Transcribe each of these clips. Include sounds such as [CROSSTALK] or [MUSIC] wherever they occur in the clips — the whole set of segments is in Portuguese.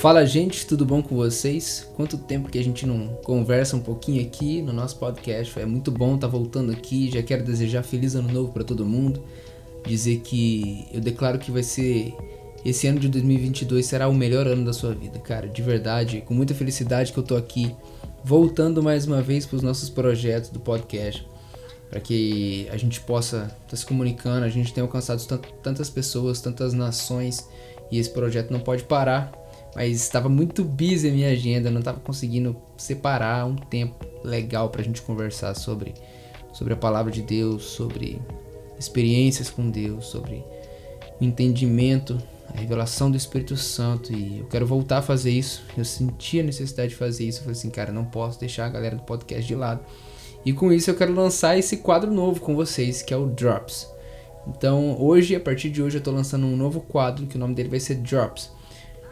Fala gente, tudo bom com vocês? Quanto tempo que a gente não conversa um pouquinho aqui no nosso podcast? É muito bom estar tá voltando aqui. Já quero desejar feliz ano novo para todo mundo. Dizer que eu declaro que vai ser esse ano de 2022 será o melhor ano da sua vida, cara, de verdade, com muita felicidade que eu tô aqui voltando mais uma vez para os nossos projetos do podcast, para que a gente possa estar tá se comunicando, a gente tem alcançado tantas pessoas, tantas nações e esse projeto não pode parar mas estava muito busy a minha agenda, não estava conseguindo separar um tempo legal para a gente conversar sobre, sobre a palavra de Deus, sobre experiências com Deus, sobre o entendimento, a revelação do Espírito Santo. E eu quero voltar a fazer isso. Eu senti a necessidade de fazer isso. Eu falei assim, cara, não posso deixar a galera do podcast de lado. E com isso eu quero lançar esse quadro novo com vocês, que é o Drops. Então, hoje, a partir de hoje, eu estou lançando um novo quadro, que o nome dele vai ser Drops.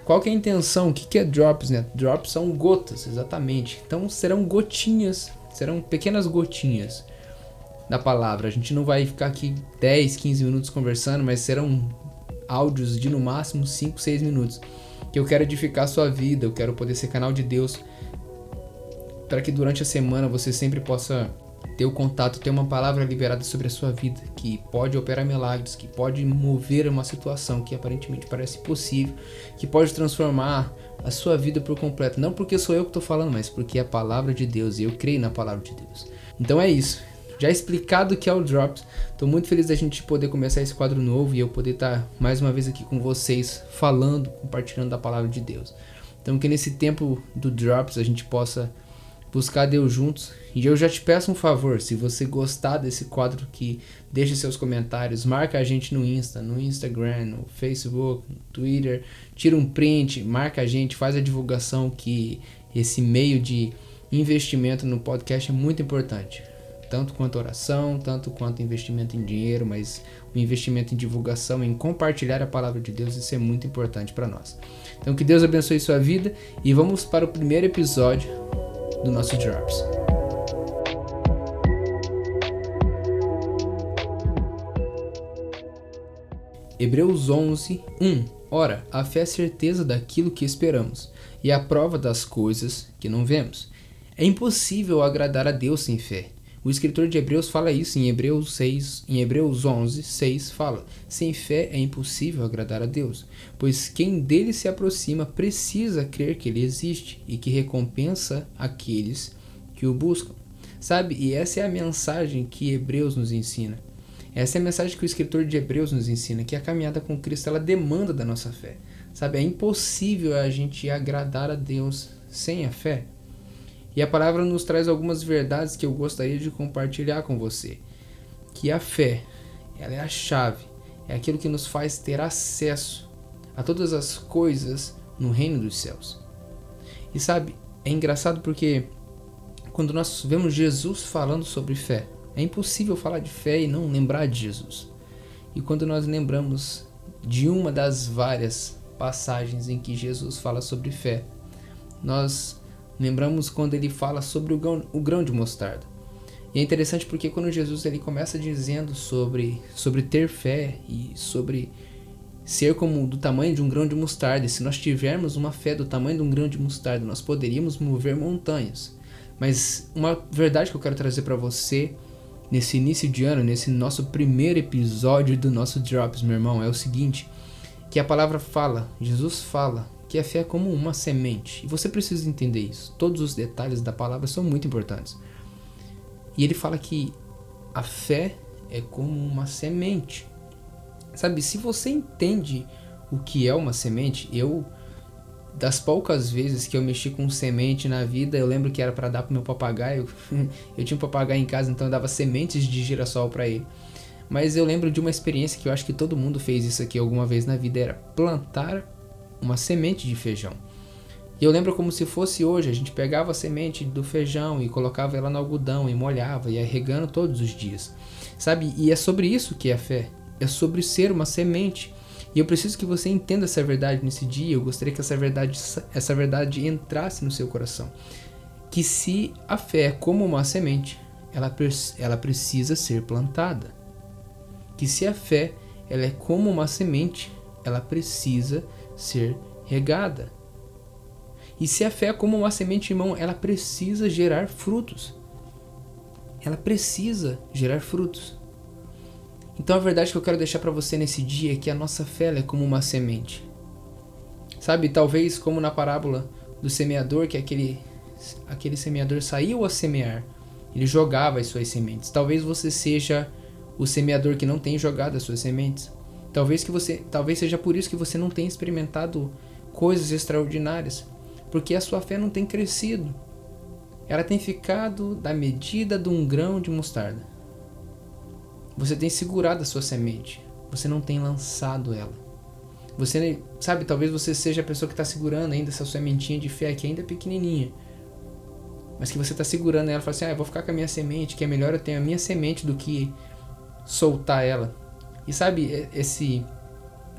Qual que é a intenção? O que, que é drops, né? Drops são gotas, exatamente. Então serão gotinhas, serão pequenas gotinhas da palavra. A gente não vai ficar aqui 10, 15 minutos conversando, mas serão áudios de no máximo 5, 6 minutos. Que eu quero edificar a sua vida, eu quero poder ser canal de Deus para que durante a semana você sempre possa ter o contato, ter uma palavra liberada sobre a sua vida, que pode operar milagres, que pode mover uma situação que aparentemente parece possível, que pode transformar a sua vida por completo. Não porque sou eu que estou falando, mas porque é a palavra de Deus e eu creio na palavra de Deus. Então é isso. Já explicado o que é o Drops, estou muito feliz da gente poder começar esse quadro novo e eu poder estar tá mais uma vez aqui com vocês, falando, compartilhando da palavra de Deus. Então que nesse tempo do Drops a gente possa buscar Deus juntos. E eu já te peço um favor, se você gostar desse quadro aqui, deixe seus comentários, marca a gente no Insta, no Instagram, no Facebook, no Twitter, tira um print, marca a gente, faz a divulgação que esse meio de investimento no podcast é muito importante. Tanto quanto oração, tanto quanto investimento em dinheiro, mas o investimento em divulgação, em compartilhar a palavra de Deus, isso é muito importante para nós. Então que Deus abençoe sua vida e vamos para o primeiro episódio do nosso Drops. Hebreus 11, 1 Ora, a fé é a certeza daquilo que esperamos e a prova das coisas que não vemos. É impossível agradar a Deus sem fé. O escritor de Hebreus fala isso em Hebreus 6, em Hebreus 11, 6 fala: Sem fé é impossível agradar a Deus, pois quem dele se aproxima precisa crer que ele existe e que recompensa aqueles que o buscam. Sabe? E essa é a mensagem que Hebreus nos ensina. Essa é a mensagem que o escritor de Hebreus nos ensina, que a caminhada com Cristo ela demanda da nossa fé. Sabe? É impossível a gente agradar a Deus sem a fé. E a palavra nos traz algumas verdades que eu gostaria de compartilhar com você. Que a fé, ela é a chave, é aquilo que nos faz ter acesso a todas as coisas no reino dos céus. E sabe, é engraçado porque quando nós vemos Jesus falando sobre fé, é impossível falar de fé e não lembrar de Jesus. E quando nós lembramos de uma das várias passagens em que Jesus fala sobre fé, nós Lembramos quando ele fala sobre o grão, o grão de mostarda. E é interessante porque quando Jesus ele começa dizendo sobre, sobre ter fé e sobre ser como do tamanho de um grão de mostarda, e se nós tivermos uma fé do tamanho de um grão de mostarda, nós poderíamos mover montanhas. Mas uma verdade que eu quero trazer para você nesse início de ano, nesse nosso primeiro episódio do nosso Drops, meu irmão, é o seguinte: que a palavra fala, Jesus fala que a fé é como uma semente. E você precisa entender isso. Todos os detalhes da palavra são muito importantes. E ele fala que a fé é como uma semente. Sabe, se você entende o que é uma semente, eu das poucas vezes que eu mexi com semente na vida, eu lembro que era para dar pro meu papagaio. [LAUGHS] eu tinha um papagaio em casa, então eu dava sementes de girassol para ele. Mas eu lembro de uma experiência que eu acho que todo mundo fez isso aqui alguma vez na vida, era plantar uma semente de feijão. E eu lembro como se fosse hoje, a gente pegava a semente do feijão e colocava ela no algodão e molhava e ia regando todos os dias. Sabe? E é sobre isso que é a fé. É sobre ser uma semente. E eu preciso que você entenda essa verdade nesse dia. Eu gostaria que essa verdade, essa verdade entrasse no seu coração. Que se a fé é como uma semente, ela, ela precisa ser plantada. Que se a fé ela é como uma semente, ela precisa ser regada. E se a fé é como uma semente, irmão, ela precisa gerar frutos. Ela precisa gerar frutos. Então a verdade que eu quero deixar para você nesse dia é que a nossa fé é como uma semente. Sabe, talvez como na parábola do semeador, que aquele aquele semeador saiu a semear, ele jogava as suas sementes. Talvez você seja o semeador que não tem jogado as suas sementes. Talvez que você, talvez seja por isso que você não tenha experimentado coisas extraordinárias, porque a sua fé não tem crescido. Ela tem ficado da medida de um grão de mostarda. Você tem segurado a sua semente, você não tem lançado ela. Você, sabe, talvez você seja a pessoa que está segurando ainda essa sementinha de fé que ainda é pequenininha, mas que você está segurando ela fala assim: ah, eu vou ficar com a minha semente, que é melhor eu ter a minha semente do que soltar ela. E sabe, esse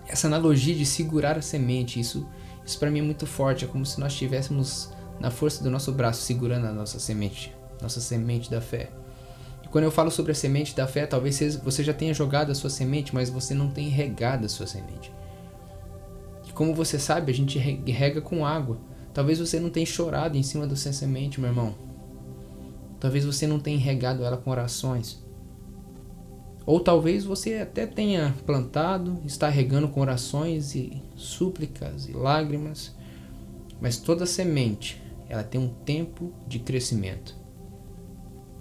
essa analogia de segurar a semente, isso, isso para mim é muito forte. É como se nós estivéssemos na força do nosso braço segurando a nossa semente, nossa semente da fé. E quando eu falo sobre a semente da fé, talvez você já tenha jogado a sua semente, mas você não tem regado a sua semente. E como você sabe, a gente rega com água. Talvez você não tenha chorado em cima da sua semente, meu irmão. Talvez você não tenha regado ela com orações. Ou talvez você até tenha plantado, está regando com orações e súplicas e lágrimas, mas toda semente, ela tem um tempo de crescimento.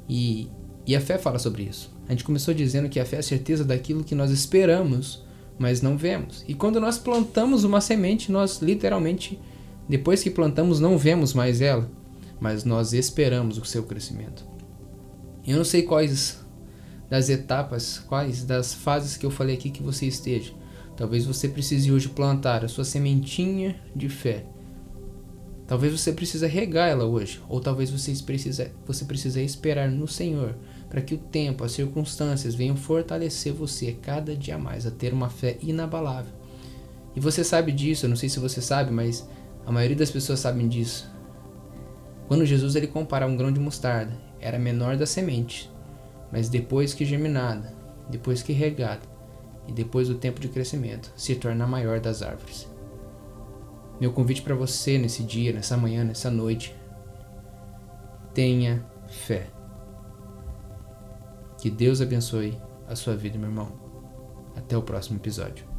E, e a fé fala sobre isso. A gente começou dizendo que a fé é a certeza daquilo que nós esperamos, mas não vemos. E quando nós plantamos uma semente, nós literalmente, depois que plantamos, não vemos mais ela, mas nós esperamos o seu crescimento. Eu não sei quais das etapas, quais das fases que eu falei aqui que você esteja. Talvez você precise hoje plantar a sua sementinha de fé. Talvez você precise regar ela hoje, ou talvez você precisa, você precisa esperar no Senhor para que o tempo, as circunstâncias venham fortalecer você cada dia mais a ter uma fé inabalável. E você sabe disso, eu não sei se você sabe, mas a maioria das pessoas sabem disso. Quando Jesus ele compara um grão de mostarda, era menor da semente, mas depois que germinada, depois que regada e depois do tempo de crescimento, se torna a maior das árvores. Meu convite para você nesse dia, nessa manhã, nessa noite, tenha fé. Que Deus abençoe a sua vida, meu irmão. Até o próximo episódio.